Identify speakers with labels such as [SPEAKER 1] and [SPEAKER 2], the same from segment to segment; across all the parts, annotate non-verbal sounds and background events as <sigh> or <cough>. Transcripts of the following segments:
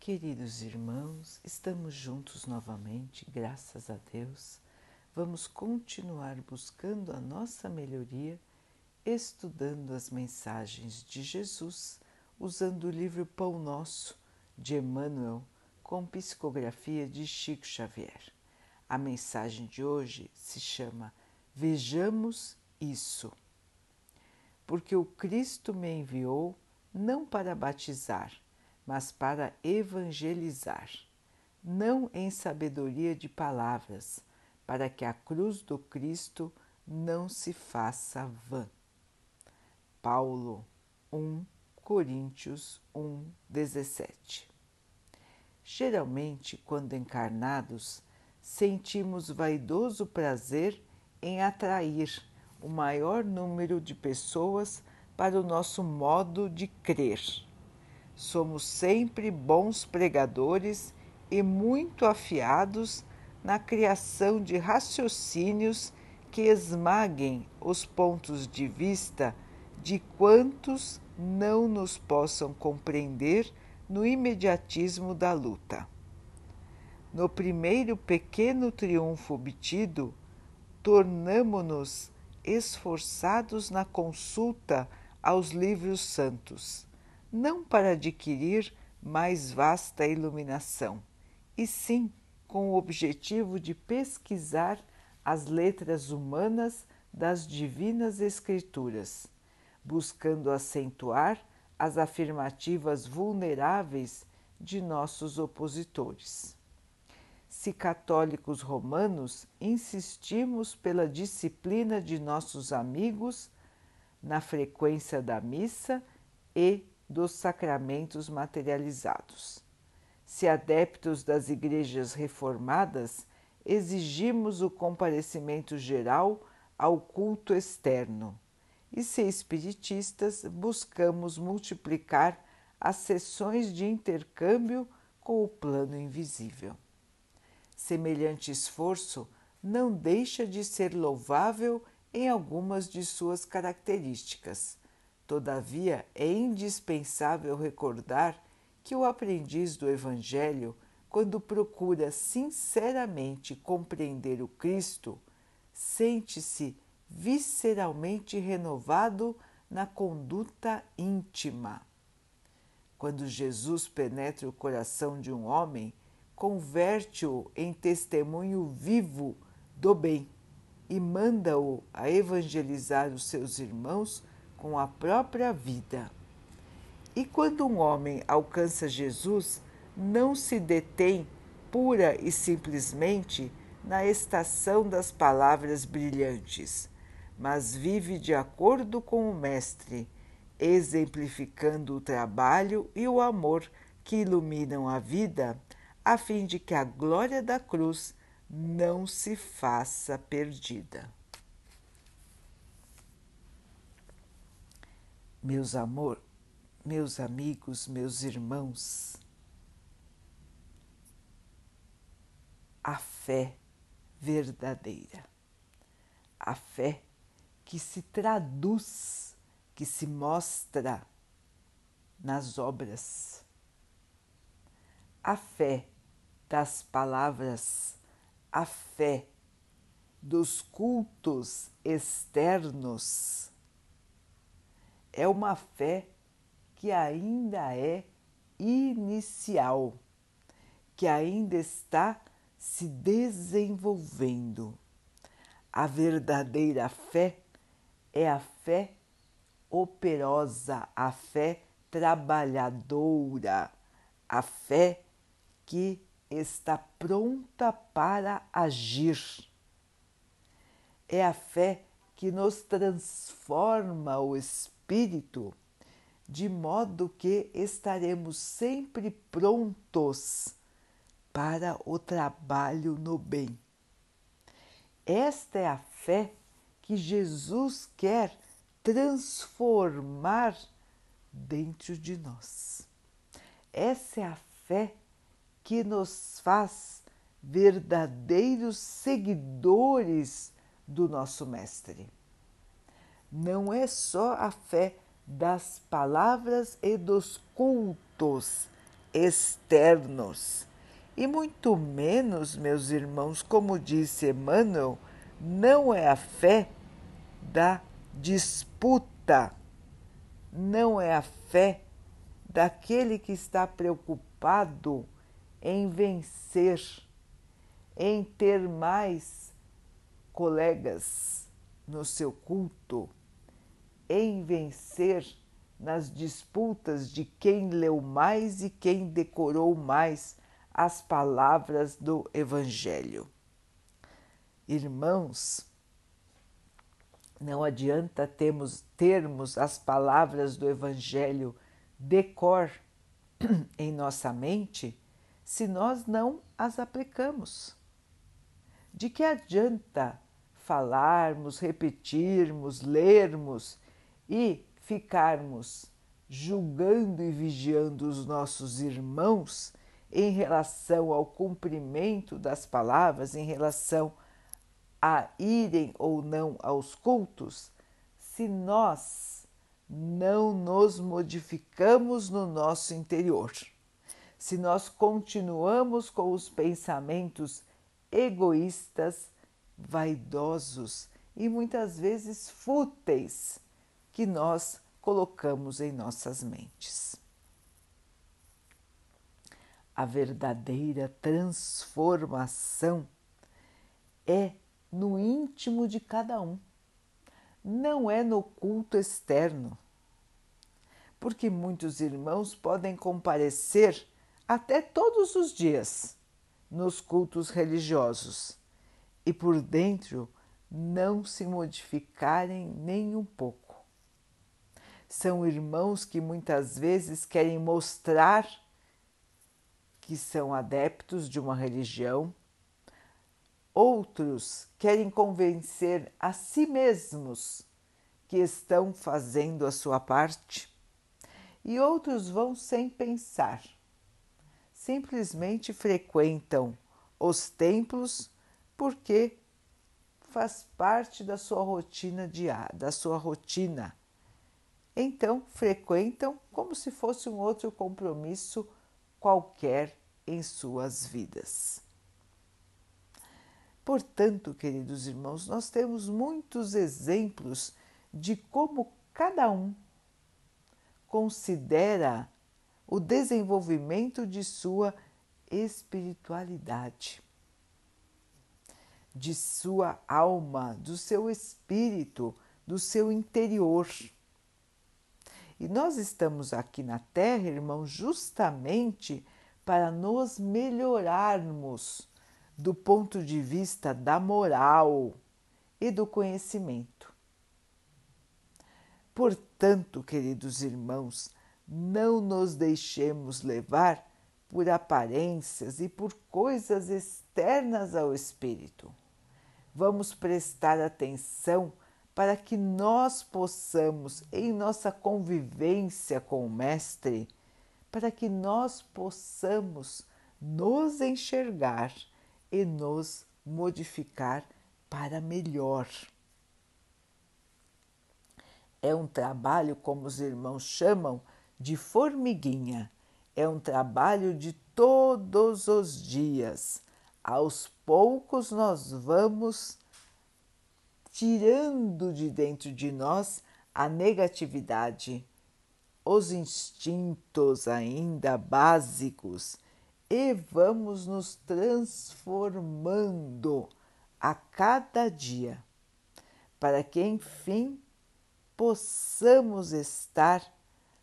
[SPEAKER 1] Queridos irmãos, estamos juntos novamente, graças a Deus. Vamos continuar buscando a nossa melhoria, estudando as mensagens de Jesus, usando o livro Pão Nosso de Emmanuel, com psicografia de Chico Xavier. A mensagem de hoje se chama Vejamos isso. Porque o Cristo me enviou não para batizar, mas para evangelizar, não em sabedoria de palavras, para que a cruz do Cristo não se faça vã. Paulo 1 Coríntios 1, 17 Geralmente, quando encarnados, sentimos vaidoso prazer em atrair o maior número de pessoas para o nosso modo de crer somos sempre bons pregadores e muito afiados na criação de raciocínios que esmaguem os pontos de vista de quantos não nos possam compreender no imediatismo da luta. No primeiro pequeno triunfo obtido, tornamo-nos esforçados na consulta aos livros santos não para adquirir mais vasta iluminação, e sim com o objetivo de pesquisar as letras humanas das divinas Escrituras, buscando acentuar as afirmativas vulneráveis de nossos opositores. Se católicos romanos, insistimos pela disciplina de nossos amigos na frequência da missa e dos sacramentos materializados. Se adeptos das igrejas reformadas, exigimos o comparecimento geral ao culto externo, e se espiritistas, buscamos multiplicar as sessões de intercâmbio com o plano invisível. Semelhante esforço não deixa de ser louvável em algumas de suas características Todavia, é indispensável recordar que o aprendiz do Evangelho, quando procura sinceramente compreender o Cristo, sente-se visceralmente renovado na conduta íntima. Quando Jesus penetra o coração de um homem, converte-o em testemunho vivo do bem e manda-o a evangelizar os seus irmãos com a própria vida. E quando um homem alcança Jesus, não se detém pura e simplesmente na estação das palavras brilhantes, mas vive de acordo com o Mestre, exemplificando o trabalho e o amor que iluminam a vida, a fim de que a glória da cruz não se faça perdida. Meus amor, meus amigos, meus irmãos, a fé verdadeira, a fé que se traduz, que se mostra nas obras, a fé das palavras, a fé dos cultos externos é uma fé que ainda é inicial, que ainda está se desenvolvendo. A verdadeira fé é a fé operosa, a fé trabalhadora, a fé que está pronta para agir. É a fé que nos transforma o espírito espírito, de modo que estaremos sempre prontos para o trabalho no bem. Esta é a fé que Jesus quer transformar dentro de nós. Essa é a fé que nos faz verdadeiros seguidores do nosso Mestre não é só a fé das palavras e dos cultos, externos. E muito menos, meus irmãos, como disse Emmanuel, não é a fé da disputa, não é a fé daquele que está preocupado em vencer, em ter mais colegas no seu culto, em vencer nas disputas de quem leu mais e quem decorou mais as palavras do Evangelho. Irmãos, não adianta termos, termos as palavras do Evangelho de cor <clears throat> em nossa mente se nós não as aplicamos. De que adianta falarmos, repetirmos, lermos e ficarmos julgando e vigiando os nossos irmãos em relação ao cumprimento das palavras, em relação a irem ou não aos cultos, se nós não nos modificamos no nosso interior, se nós continuamos com os pensamentos egoístas, vaidosos e muitas vezes fúteis que nós colocamos em nossas mentes. A verdadeira transformação é no íntimo de cada um, não é no culto externo. Porque muitos irmãos podem comparecer até todos os dias nos cultos religiosos e por dentro não se modificarem nem um pouco. São irmãos que muitas vezes querem mostrar que são adeptos de uma religião, outros querem convencer a si mesmos que estão fazendo a sua parte, e outros vão sem pensar. Simplesmente frequentam os templos porque faz parte da sua rotina diária, da sua rotina então frequentam como se fosse um outro compromisso qualquer em suas vidas. Portanto, queridos irmãos, nós temos muitos exemplos de como cada um considera o desenvolvimento de sua espiritualidade, de sua alma, do seu espírito, do seu interior. E nós estamos aqui na Terra, irmãos, justamente para nos melhorarmos do ponto de vista da moral e do conhecimento. Portanto, queridos irmãos, não nos deixemos levar por aparências e por coisas externas ao espírito. Vamos prestar atenção para que nós possamos, em nossa convivência com o Mestre, para que nós possamos nos enxergar e nos modificar para melhor. É um trabalho, como os irmãos chamam, de formiguinha. É um trabalho de todos os dias. Aos poucos nós vamos tirando de dentro de nós a negatividade, os instintos ainda básicos e vamos nos transformando a cada dia, para que enfim possamos estar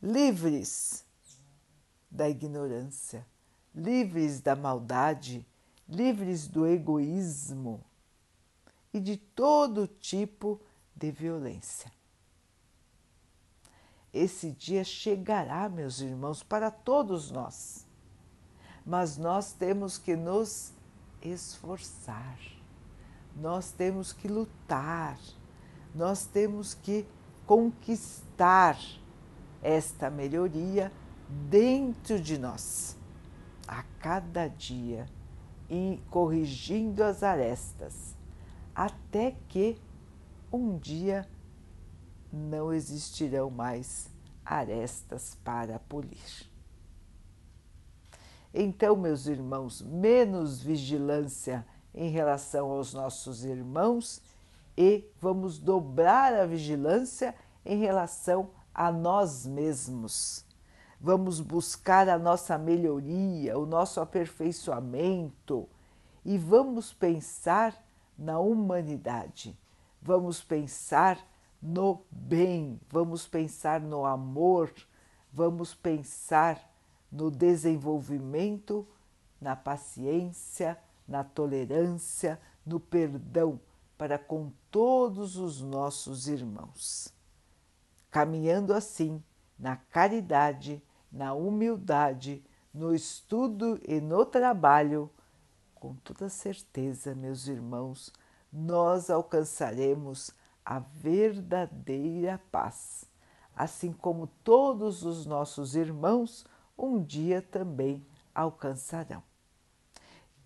[SPEAKER 1] livres da ignorância, livres da maldade, livres do egoísmo e de todo tipo de violência. Esse dia chegará, meus irmãos, para todos nós, mas nós temos que nos esforçar, nós temos que lutar, nós temos que conquistar esta melhoria dentro de nós, a cada dia, e corrigindo as arestas até que um dia não existirão mais arestas para polir. Então, meus irmãos, menos vigilância em relação aos nossos irmãos e vamos dobrar a vigilância em relação a nós mesmos. Vamos buscar a nossa melhoria, o nosso aperfeiçoamento e vamos pensar na humanidade. Vamos pensar no bem, vamos pensar no amor, vamos pensar no desenvolvimento, na paciência, na tolerância, no perdão para com todos os nossos irmãos. Caminhando assim na caridade, na humildade, no estudo e no trabalho, com toda certeza, meus irmãos, nós alcançaremos a verdadeira paz, assim como todos os nossos irmãos um dia também alcançarão.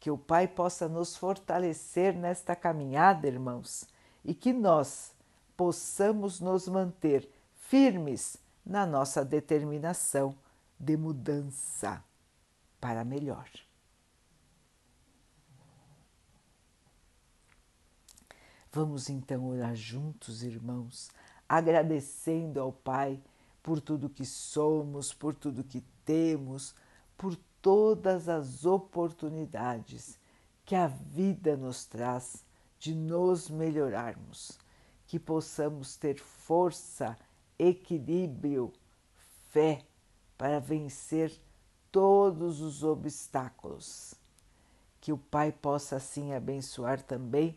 [SPEAKER 1] Que o Pai possa nos fortalecer nesta caminhada, irmãos, e que nós possamos nos manter firmes na nossa determinação de mudança para melhor. Vamos então orar juntos, irmãos, agradecendo ao Pai por tudo que somos, por tudo que temos, por todas as oportunidades que a vida nos traz de nos melhorarmos, que possamos ter força, equilíbrio, fé para vencer todos os obstáculos. Que o Pai possa assim abençoar também